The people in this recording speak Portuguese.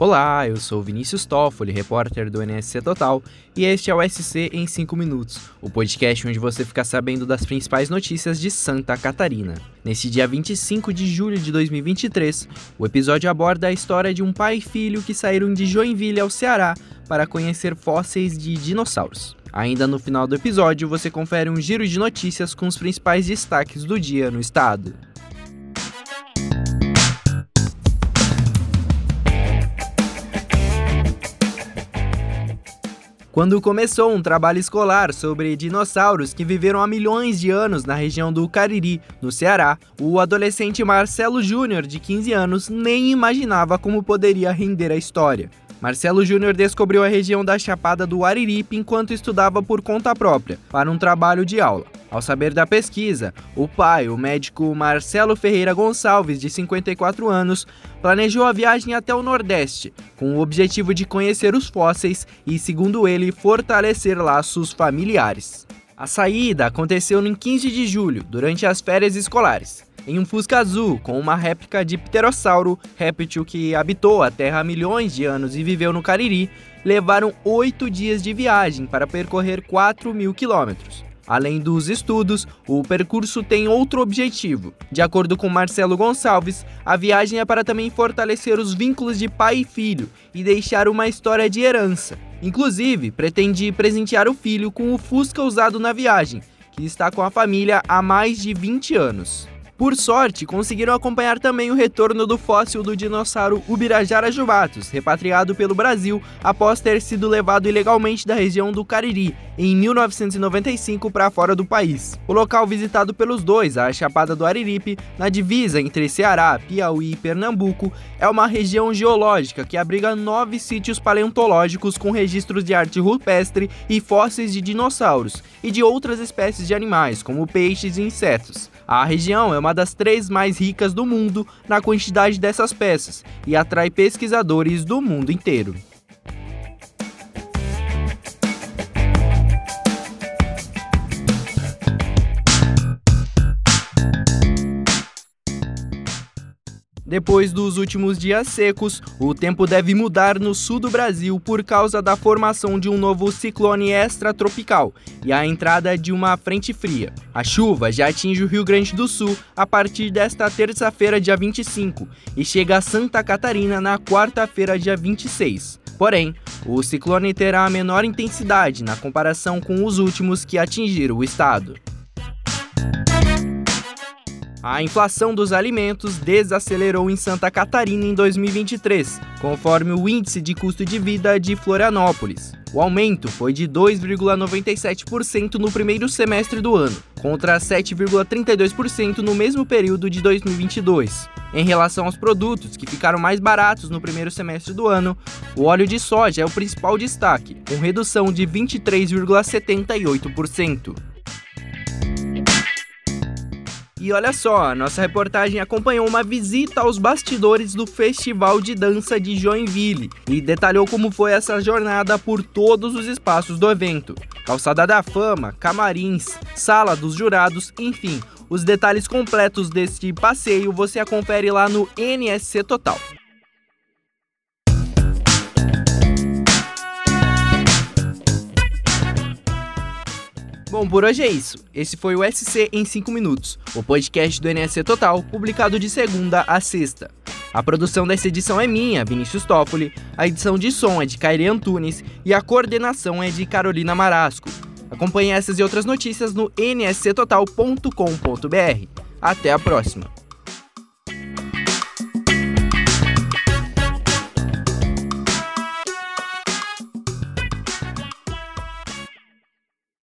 Olá, eu sou Vinícius Toffoli, repórter do NSC Total, e este é o SC em 5 minutos, o podcast onde você fica sabendo das principais notícias de Santa Catarina. Neste dia 25 de julho de 2023, o episódio aborda a história de um pai e filho que saíram de Joinville ao Ceará para conhecer fósseis de dinossauros. Ainda no final do episódio, você confere um giro de notícias com os principais destaques do dia no estado. Quando começou um trabalho escolar sobre dinossauros que viveram há milhões de anos na região do Cariri, no Ceará, o adolescente Marcelo Júnior, de 15 anos, nem imaginava como poderia render a história. Marcelo Júnior descobriu a região da Chapada do Ariripe enquanto estudava por conta própria, para um trabalho de aula. Ao saber da pesquisa, o pai, o médico Marcelo Ferreira Gonçalves, de 54 anos, planejou a viagem até o Nordeste, com o objetivo de conhecer os fósseis e, segundo ele, fortalecer laços familiares. A saída aconteceu em 15 de julho, durante as férias escolares, em um Fusca azul com uma réplica de pterossauro, réptil que habitou a Terra há milhões de anos e viveu no Cariri, levaram oito dias de viagem para percorrer 4 mil quilômetros. Além dos estudos, o percurso tem outro objetivo. De acordo com Marcelo Gonçalves, a viagem é para também fortalecer os vínculos de pai e filho e deixar uma história de herança. Inclusive, pretende presentear o filho com o Fusca usado na viagem, que está com a família há mais de 20 anos. Por sorte, conseguiram acompanhar também o retorno do fóssil do dinossauro Ubirajara jubatus, repatriado pelo Brasil após ter sido levado ilegalmente da região do Cariri em 1995 para fora do país. O local visitado pelos dois, a Chapada do Ariripe, na divisa entre Ceará, Piauí e Pernambuco, é uma região geológica que abriga nove sítios paleontológicos com registros de arte rupestre e fósseis de dinossauros e de outras espécies de animais, como peixes e insetos. A região é uma das três mais ricas do mundo na quantidade dessas peças e atrai pesquisadores do mundo inteiro. Depois dos últimos dias secos, o tempo deve mudar no sul do Brasil por causa da formação de um novo ciclone extratropical e a entrada de uma frente fria. A chuva já atinge o Rio Grande do Sul a partir desta terça-feira, dia 25, e chega a Santa Catarina na quarta-feira, dia 26. Porém, o ciclone terá a menor intensidade na comparação com os últimos que atingiram o estado. A inflação dos alimentos desacelerou em Santa Catarina em 2023, conforme o Índice de Custo de Vida de Florianópolis. O aumento foi de 2,97% no primeiro semestre do ano, contra 7,32% no mesmo período de 2022. Em relação aos produtos que ficaram mais baratos no primeiro semestre do ano, o óleo de soja é o principal destaque, com redução de 23,78%. E olha só, nossa reportagem acompanhou uma visita aos bastidores do Festival de Dança de Joinville e detalhou como foi essa jornada por todos os espaços do evento. Calçada da Fama, camarins, sala dos jurados, enfim, os detalhes completos deste passeio você confere lá no NSC Total. Bom, por hoje é isso. Esse foi o SC em 5 minutos, o podcast do NSC Total, publicado de segunda a sexta. A produção dessa edição é minha, Vinícius Toffoli, a edição de som é de Kairi Antunes e a coordenação é de Carolina Marasco. Acompanhe essas e outras notícias no nsctotal.com.br. Até a próxima!